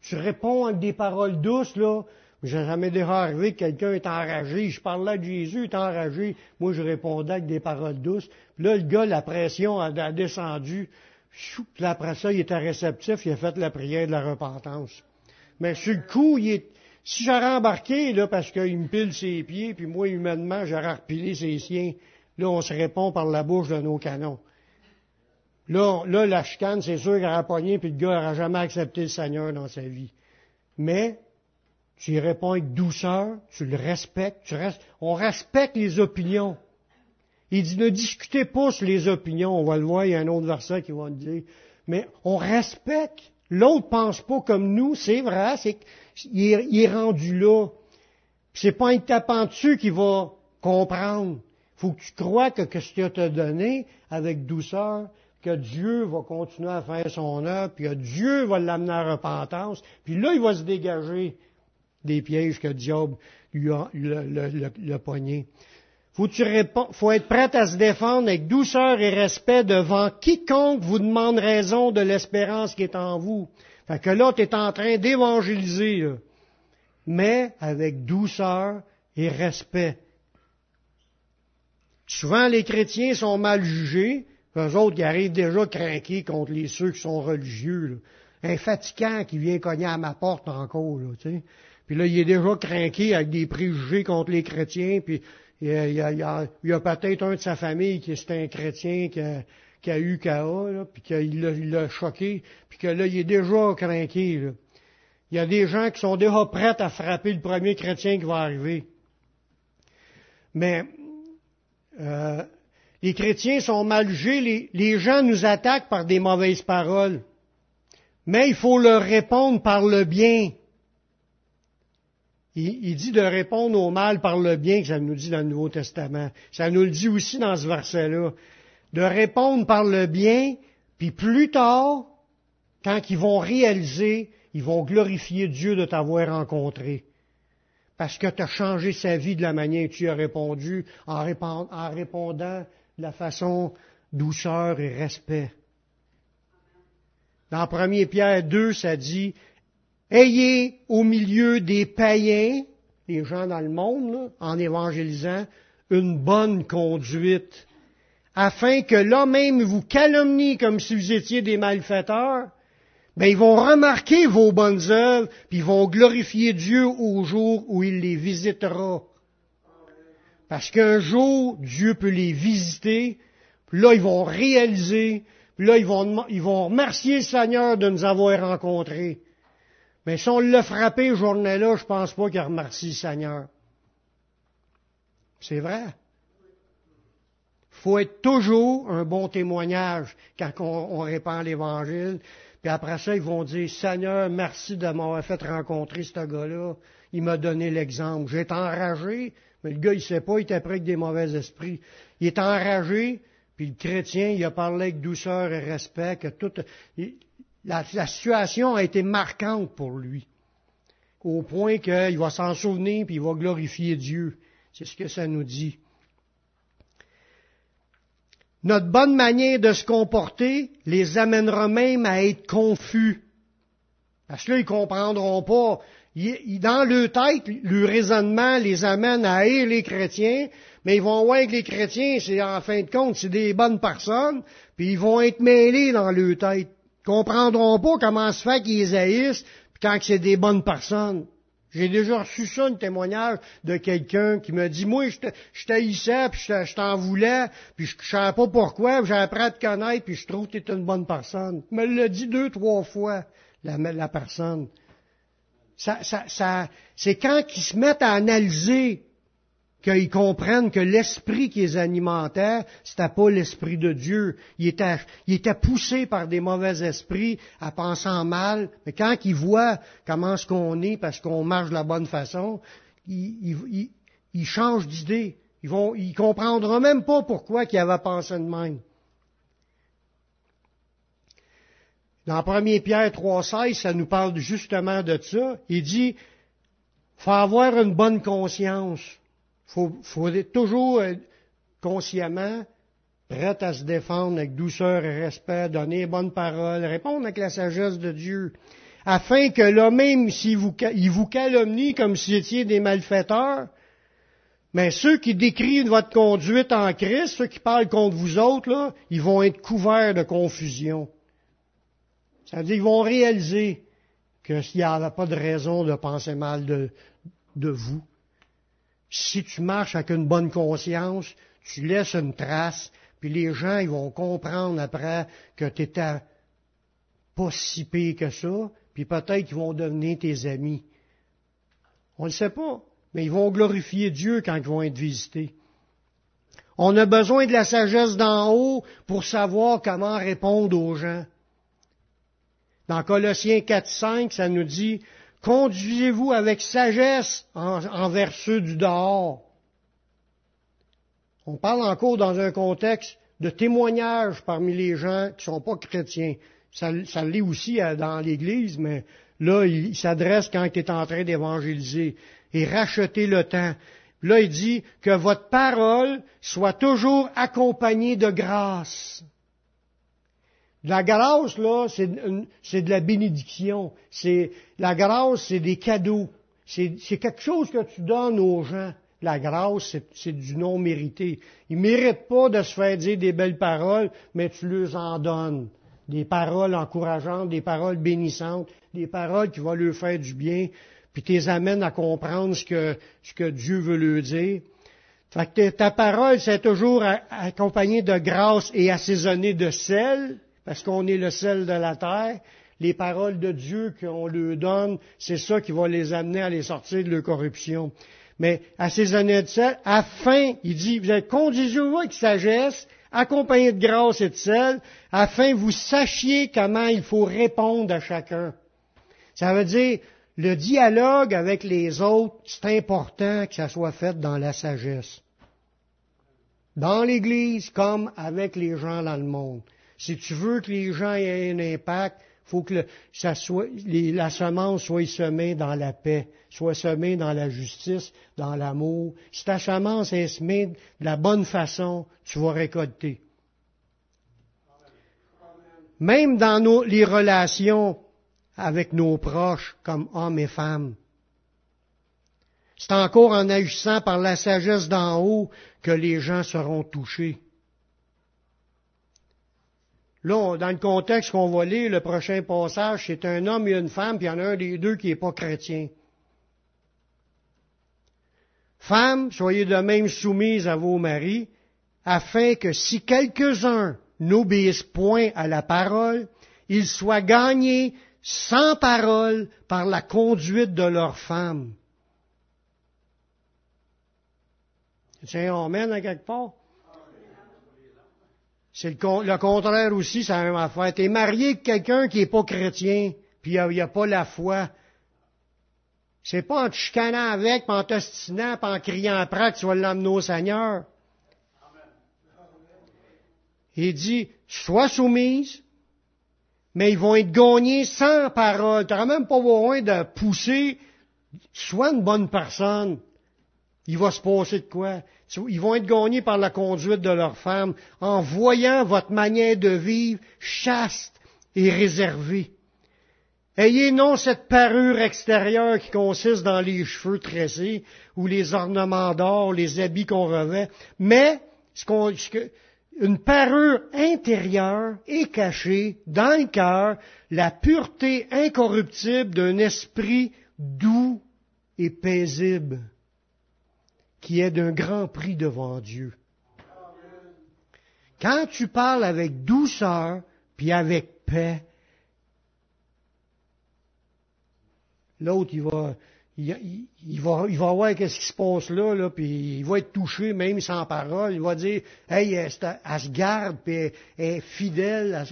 Tu réponds avec des paroles douces, là, j'ai jamais déjà arrivé que quelqu'un est enragé. Je parlais de Jésus, il est enragé. Moi, je répondais avec des paroles douces. Puis là, le gars, la pression a, descendu. Puis après ça, il était réceptif, il a fait la prière de la repentance. Mais sur le coup, il est, si j'aurais embarqué, là, parce qu'il me pile ses pieds, puis moi, humainement, j'aurais repilé ses siens, là, on se répond par la bouche de nos canons. Là, là la chicane, c'est sûr qu'il aurait pogné, puis le gars n'aurait jamais accepté le Seigneur dans sa vie. Mais, tu y réponds avec douceur, tu le respectes, tu restes, on respecte les opinions. Il dit ne discutez pas sur les opinions, on va le voir, il y a un autre verset qui va le dire. Mais on respecte. L'autre pense pas comme nous, c'est vrai, c'est qu'il est, rendu là. C'est pas un tapant dessus qui va comprendre. Faut que tu crois que, que ce qu'il t'a donné avec douceur, que Dieu va continuer à faire son œuvre, puis que Dieu va l'amener à repentance, puis là, il va se dégager des pièges que le diable lui a le, le. Faut, faut être prêt à se défendre avec douceur et respect devant quiconque vous demande raison de l'espérance qui est en vous. Fait que là, tu es en train d'évangéliser, mais avec douceur et respect. Souvent, les chrétiens sont mal jugés, eux autres qui arrivent déjà craqués contre les ceux qui sont religieux. Un fatigant qui vient cogner à ma porte encore, là, tu sais. Puis là, il est déjà craqué avec des préjugés contre les chrétiens, puis il y a, peut-être un de sa famille qui est un chrétien qui a, eu KA, là, puis qu'il l'a choqué, puis que là, il est déjà craqué. Il y a des gens qui sont déjà prêts à frapper le premier chrétien qui va arriver. Mais euh, les chrétiens sont mal jugés, les gens nous attaquent par des mauvaises paroles. Mais il faut leur répondre par le bien. Il, dit de répondre au mal par le bien, que ça nous dit dans le Nouveau Testament. Ça nous le dit aussi dans ce verset-là. De répondre par le bien, puis plus tard, quand ils vont réaliser, ils vont glorifier Dieu de t'avoir rencontré. Parce que tu as changé sa vie de la manière que tu as répondu en, répondant de la façon douceur et respect. Dans 1 Pierre 2, ça dit, Ayez au milieu des païens, les gens dans le monde, en évangélisant, une bonne conduite, afin que là même vous calomnie comme si vous étiez des malfaiteurs, ben ils vont remarquer vos bonnes œuvres, puis ils vont glorifier Dieu au jour où il les visitera. Parce qu'un jour, Dieu peut les visiter, puis là, ils vont réaliser, puis là, ils vont, ils vont remercier le Seigneur de nous avoir rencontrés. Mais si on l'a frappé journée-là, je pense pas qu'il remercie le Seigneur. C'est vrai. faut être toujours un bon témoignage quand on, répand l'Évangile. Puis après ça, ils vont dire, Seigneur, merci de m'avoir fait rencontrer ce gars-là. Il m'a donné l'exemple. Été enragé, mais le gars, il sait pas, il était prêt avec des mauvais esprits. Il est enragé, puis le chrétien, il a parlé avec douceur et respect, que toute, la, situation a été marquante pour lui. Au point qu'il va s'en souvenir, puis il va glorifier Dieu. C'est ce que ça nous dit. Notre bonne manière de se comporter les amènera même à être confus. Parce que là, ils comprendront pas. Dans leur tête, le raisonnement les amène à haïr les chrétiens, mais ils vont voir que les chrétiens, c'est en fin de compte, c'est des bonnes personnes, puis ils vont être mêlés dans leur tête. Comprendront pas comment se fait qu'ils haïssent, quand c'est des bonnes personnes. J'ai déjà reçu ça, un témoignage de quelqu'un qui me dit, moi, je t'haïssais, puis je t'en voulais, puis je savais pas pourquoi, j'ai appris à te connaître, puis je trouve que tu une bonne personne. Il me l'a dit deux, trois fois, la, la personne. Ça, ça, ça, c'est quand ils se mettent à analyser qu'ils comprennent que l'esprit qui les alimentait, c'était pas l'esprit de Dieu. Il était, il était poussé par des mauvais esprits à penser en mal. Mais quand ils voient comment ce qu'on est parce qu'on marche de la bonne façon, ils, ils, changent d'idée. Ils vont, ils comprendront même pas pourquoi qu'ils avaient pensé de même. Dans 1 Pierre 3,16, ça nous parle justement de ça. Il dit, faut avoir une bonne conscience faut, faut être toujours consciemment prêt à se défendre avec douceur et respect, donner bonne parole, répondre avec la sagesse de Dieu, afin que là même s'il vous, vous calomnie comme si étiez des malfaiteurs, mais ceux qui décrivent votre conduite en Christ, ceux qui parlent contre vous autres, là, ils vont être couverts de confusion. Ça veut dire qu'ils vont réaliser qu'il n'y a pas de raison de penser mal de vous si tu marches avec une bonne conscience, tu laisses une trace, puis les gens ils vont comprendre après que tu n'étais pas si pire que ça, puis peut-être qu'ils vont devenir tes amis. On ne sait pas, mais ils vont glorifier Dieu quand ils vont être visités. On a besoin de la sagesse d'en haut pour savoir comment répondre aux gens. Dans Colossiens 4.5, ça nous dit, Conduisez-vous avec sagesse envers ceux du dehors. On parle encore dans un contexte de témoignage parmi les gens qui ne sont pas chrétiens. Ça, ça l'est aussi dans l'Église, mais là, il, s'adresse quand il est en train d'évangéliser et racheter le temps. Là, il dit que votre parole soit toujours accompagnée de grâce. La grâce, là, c'est de la bénédiction. C'est la grâce, c'est des cadeaux. C'est quelque chose que tu donnes aux gens. La grâce, c'est du non mérité. Ils ne méritent pas de se faire dire des belles paroles, mais tu leur en donnes. Des paroles encourageantes, des paroles bénissantes, des paroles qui vont leur faire du bien, puis tu les amènes à comprendre ce que, ce que Dieu veut leur dire. Fait que ta parole, c'est toujours accompagnée de grâce et assaisonnée de sel, parce qu'on est le sel de la terre. Les paroles de Dieu qu'on leur donne, c'est ça qui va les amener à les sortir de leur corruption. Mais à ces années de sel, afin, il dit, vous êtes conduisez-vous avec sagesse, accompagné de grâce et de sel, afin vous sachiez comment il faut répondre à chacun. Ça veut dire, le dialogue avec les autres, c'est important que ça soit fait dans la sagesse. Dans l'Église comme avec les gens dans le monde. Si tu veux que les gens aient un impact, il faut que la semence soit semée dans la paix, soit semée dans la justice, dans l'amour. Si ta semence est semée de la bonne façon, tu vas récolter. Même dans les relations avec nos proches, comme hommes et femmes. C'est encore en agissant par la sagesse d'en haut que les gens seront touchés. Là, dans le contexte qu'on va lire, le prochain passage, c'est un homme et une femme, puis il y en a un des deux qui n'est pas chrétien. Femmes, soyez de même soumises à vos maris, afin que si quelques-uns n'obéissent point à la parole, ils soient gagnés sans parole par la conduite de leurs femmes. C'est un à quelque part? C'est le, contraire aussi, c'est la même affaire. T'es marié avec quelqu'un qui est pas chrétien, puis il n'y a, pas la foi. C'est pas en te chicanant avec, puis en t'ostinant, puis en criant après que tu vas l'emmener au Seigneur. Il dit, sois soumise, mais ils vont être gagnés sans parole. Tu n'auras même pas besoin de pousser, sois une bonne personne. Il va se passer de quoi? Ils vont être gagnés par la conduite de leur femme en voyant votre manière de vivre chaste et réservée. Ayez non cette parure extérieure qui consiste dans les cheveux tressés ou les ornements d'or, les habits qu'on revêt, mais une parure intérieure et cachée dans le cœur, la pureté incorruptible d'un esprit doux et paisible, qui est d'un grand prix devant Dieu. Quand tu parles avec douceur, puis avec paix, l'autre, il va, il, va, il va voir qu'est-ce qui se passe là, là, puis il va être touché même sans parole. Il va dire, hey, elle, se garde, puis elle, est fidèle.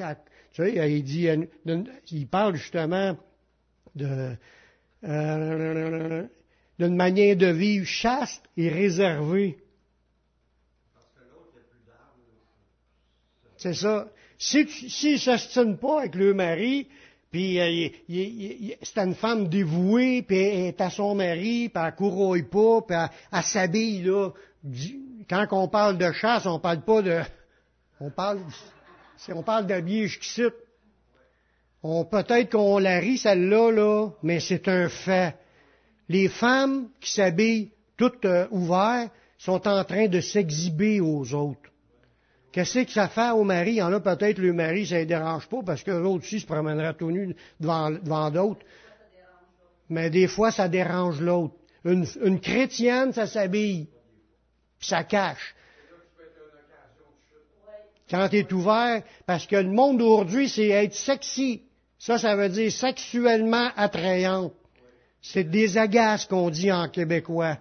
tu sais, il dit, il parle justement de euh, d'une manière de vivre chaste et réservée. C'est ça. Si, si ne s'estime pas avec le mari, puis euh, c'est une femme dévouée, puis elle est à son mari, puis elle courouille pas, puis elle, s'habille là. Quand on parle de chasse, on parle pas de, on parle, on parle d'habiller jusqu'ici. On peut-être qu'on la rit celle-là là, mais c'est un fait. Les femmes qui s'habillent toutes euh, ouvertes sont en train de s'exhiber aux autres. Qu'est-ce que ça fait au mari? Il y en a peut-être le mari, ça ne dérange pas parce que l'autre aussi se promènera tout nu devant, d'autres. Mais des fois, ça dérange l'autre. Une, chrétienne, ça s'habille, puis ça cache. Quand tu es ouvert, parce que le monde d'aujourd'hui, c'est être sexy. Ça, ça veut dire sexuellement attrayante. C'est des agaces qu'on dit en québécois.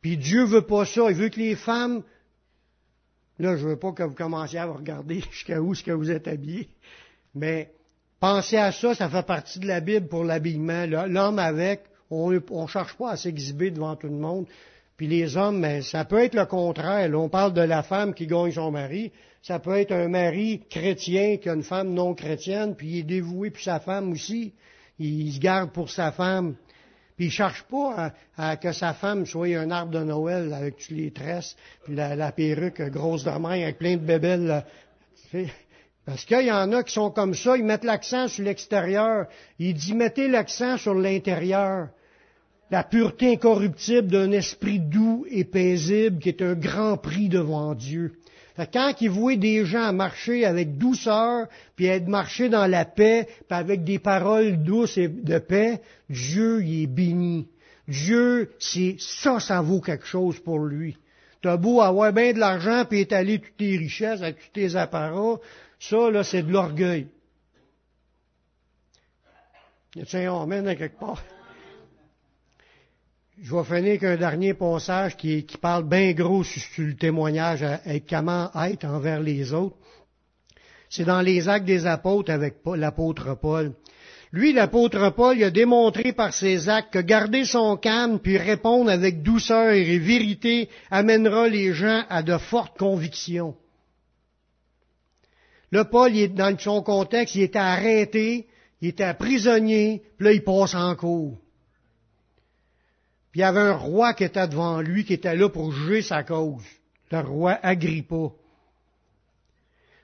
Puis Dieu veut pas ça. Il veut que les femmes Là, je veux pas que vous commenciez à vous regarder jusqu'à où ce que vous êtes habillé. Mais pensez à ça, ça fait partie de la Bible pour l'habillement. L'homme avec, on ne cherche pas à s'exhiber devant tout le monde. Puis les hommes, mais ça peut être le contraire. on parle de la femme qui gagne son mari. Ça peut être un mari chrétien qui a une femme non chrétienne, puis il est dévoué, puis sa femme aussi. Il se garde pour sa femme. Puis il cherche pas à, que sa femme soit un arbre de Noël avec toutes les tresses, puis la, perruque grosse de avec plein de bébelles. Parce qu'il y en a qui sont comme ça, ils mettent l'accent sur l'extérieur. Il dit mettez l'accent sur l'intérieur. La pureté incorruptible d'un esprit doux et paisible qui est un grand prix devant Dieu quand il voit des gens marcher avec douceur, puis être marcher dans la paix, puis avec des paroles douces et de paix, Dieu y est béni. Dieu, c'est ça, ça vaut quelque chose pour lui. T'as beau avoir bien de l'argent puis étaler toutes tes richesses avec tous tes apparats, ça, là, c'est de l'orgueil. Y a un quelque part? Je vais finir avec un dernier passage qui, parle bien gros sur, le témoignage et comment être envers les autres. C'est dans les actes des apôtres avec l'apôtre Paul. Lui, l'apôtre Paul, il a démontré par ses actes que garder son calme puis répondre avec douceur et vérité amènera les gens à de fortes convictions. Là, Paul, dans son contexte, il était arrêté, il était prisonnier, puis là, il passe en cours. Il y avait un roi qui était devant lui, qui était là pour juger sa cause. Le roi Agrippa.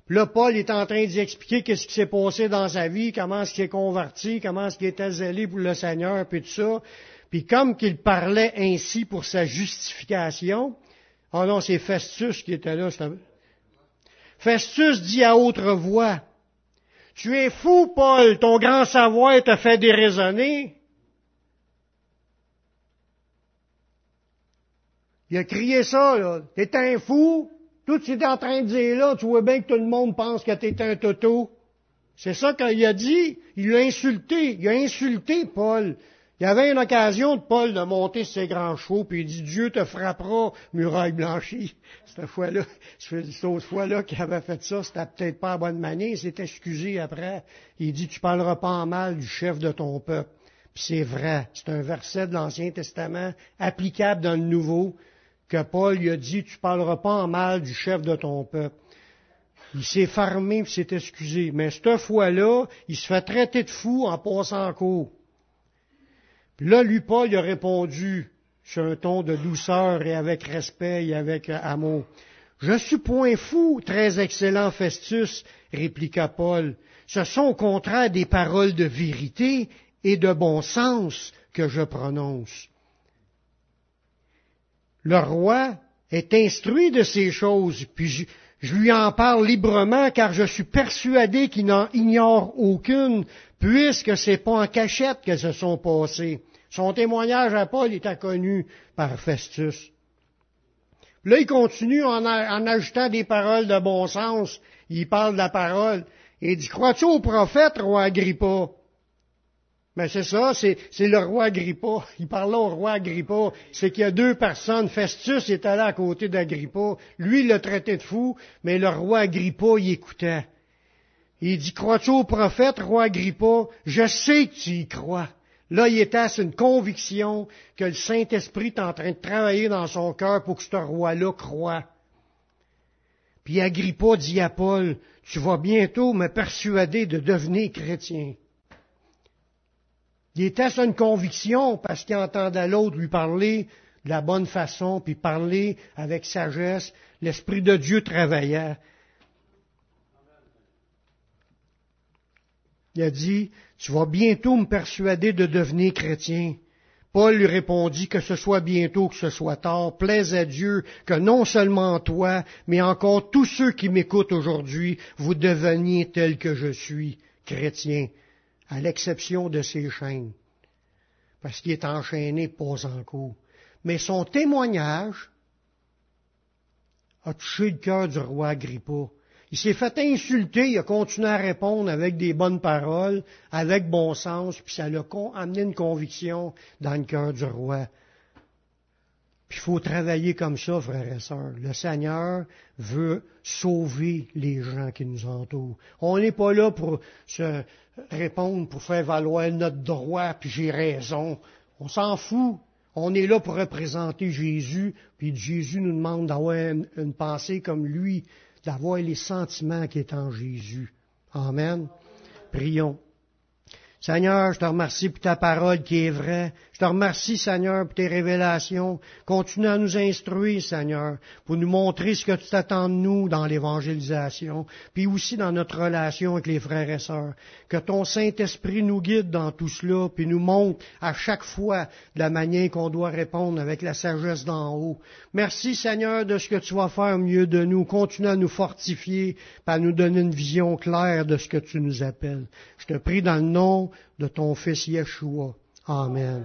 Puis là, Paul est en train d'y expliquer qu'est-ce qui s'est passé dans sa vie, comment est-ce qu'il est converti, comment est-ce qu'il était zélé pour le Seigneur, puis tout ça. Puis comme qu'il parlait ainsi pour sa justification, oh non, c'est Festus qui était là. Festus dit à autre voix, Tu es fou, Paul, ton grand savoir t'a fait déraisonner. Il a crié ça, là. T'es un fou. Tout ce que tu en train de dire là, tu vois bien que tout le monde pense que t'es un toto. C'est ça qu'il a dit. Il l'a insulté. Il a insulté Paul. Il y avait une occasion de Paul de monter ses grands chevaux, puis il dit Dieu te frappera, muraille blanchie. Cette fois-là, cette autre fois-là qu'il avait fait ça, c'était peut-être pas à bonne manière, il s'est excusé après. Il dit Tu parleras pas en mal du chef de ton peuple. Puis c'est vrai, c'est un verset de l'Ancien Testament applicable dans le Nouveau, que Paul lui a dit Tu parleras pas en mal du chef de ton peuple. Il s'est fermé et s'est excusé. Mais cette fois-là, il se fait traiter de fou en passant en cours. Puis là, lui, Paul, il a répondu sur un ton de douceur et avec respect et avec amour. Je suis point fou, très excellent Festus, répliqua Paul. Ce sont au contraire des paroles de vérité et de bon sens que je prononce. Le roi est instruit de ces choses, puis je, lui en parle librement car je suis persuadé qu'il n'en ignore aucune, puisque c'est pas en cachette qu'elles se sont passées. Son témoignage à Paul est connu par Festus. Là, il continue en, en, ajoutant des paroles de bon sens. Il parle de la parole. Et dit, crois-tu au prophète, roi Agrippa? Mais c'est ça, c'est, le roi Agrippa. Il parlait au roi Agrippa. C'est qu'il y a deux personnes. Festus est allé à côté d'Agrippa. Lui, il l'a traité de fou, mais le roi Agrippa, il écoutait. Il dit, crois-tu au prophète, roi Agrippa? Je sais que tu y crois. Là, il était à une conviction que le Saint-Esprit est en train de travailler dans son cœur pour que ce roi-là croie. Puis Agrippa dit à Paul, tu vas bientôt me persuader de devenir chrétien. Il était sur une conviction parce qu'il entendait l'autre lui parler de la bonne façon, puis parler avec sagesse. L'Esprit de Dieu travaillait. Il a dit, tu vas bientôt me persuader de devenir chrétien. Paul lui répondit que ce soit bientôt, que ce soit tard, plaise à Dieu que non seulement toi, mais encore tous ceux qui m'écoutent aujourd'hui, vous deveniez tels que je suis, chrétien à l'exception de ses chaînes, parce qu'il est enchaîné pas en cours. Mais son témoignage a touché le cœur du roi Agrippa. Il s'est fait insulter, il a continué à répondre avec des bonnes paroles, avec bon sens, puis ça l'a amené une conviction dans le cœur du roi. Il faut travailler comme ça, frères et sœurs. Le Seigneur veut sauver les gens qui nous entourent. On n'est pas là pour se répondre, pour faire valoir notre droit, puis j'ai raison. On s'en fout. On est là pour représenter Jésus, puis Jésus nous demande d'avoir une, pensée comme lui, d'avoir les sentiments qui est en Jésus. Amen. Prions. Seigneur, je te remercie pour ta parole qui est vraie. Je te remercie, Seigneur, pour tes révélations. Continue à nous instruire, Seigneur, pour nous montrer ce que tu t'attends de nous dans l'évangélisation, puis aussi dans notre relation avec les frères et sœurs. Que ton Saint-Esprit nous guide dans tout cela, puis nous montre à chaque fois de la manière qu'on doit répondre avec la sagesse d'en haut. Merci, Seigneur, de ce que tu vas faire au milieu de nous. Continue à nous fortifier, à nous donner une vision claire de ce que tu nous appelles. Je te prie dans le de ton Fils Yeshua. Amen.